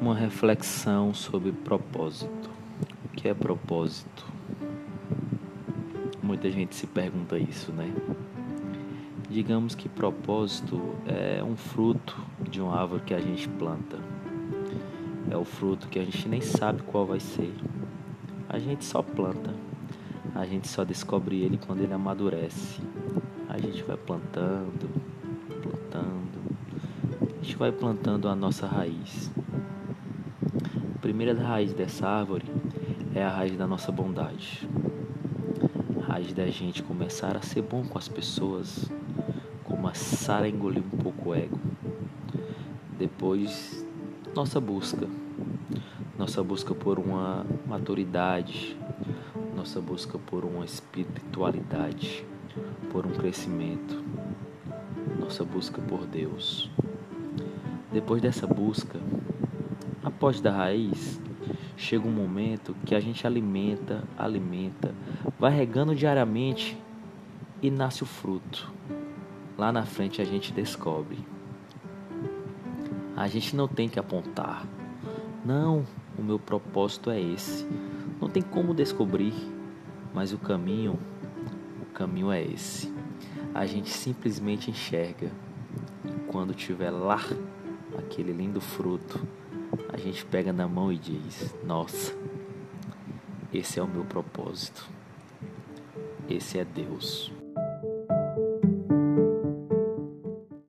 uma reflexão sobre propósito. O que é propósito? Muita gente se pergunta isso, né? Digamos que propósito é um fruto de uma árvore que a gente planta. É o fruto que a gente nem sabe qual vai ser. A gente só planta. A gente só descobre ele quando ele amadurece. A gente vai plantando, plantando. A gente vai plantando a nossa raiz. A primeira raiz dessa árvore é a raiz da nossa bondade. A raiz da gente começar a ser bom com as pessoas, começar a engolir um pouco o ego. Depois, nossa busca. Nossa busca por uma maturidade, nossa busca por uma espiritualidade, por um crescimento, nossa busca por Deus. Depois dessa busca, após da raiz, chega um momento que a gente alimenta, alimenta, vai regando diariamente e nasce o fruto. Lá na frente a gente descobre. A gente não tem que apontar. Não, o meu propósito é esse. Não tem como descobrir, mas o caminho, o caminho é esse. A gente simplesmente enxerga. E quando tiver lá aquele lindo fruto, a gente pega na mão e diz: Nossa, esse é o meu propósito. Esse é Deus.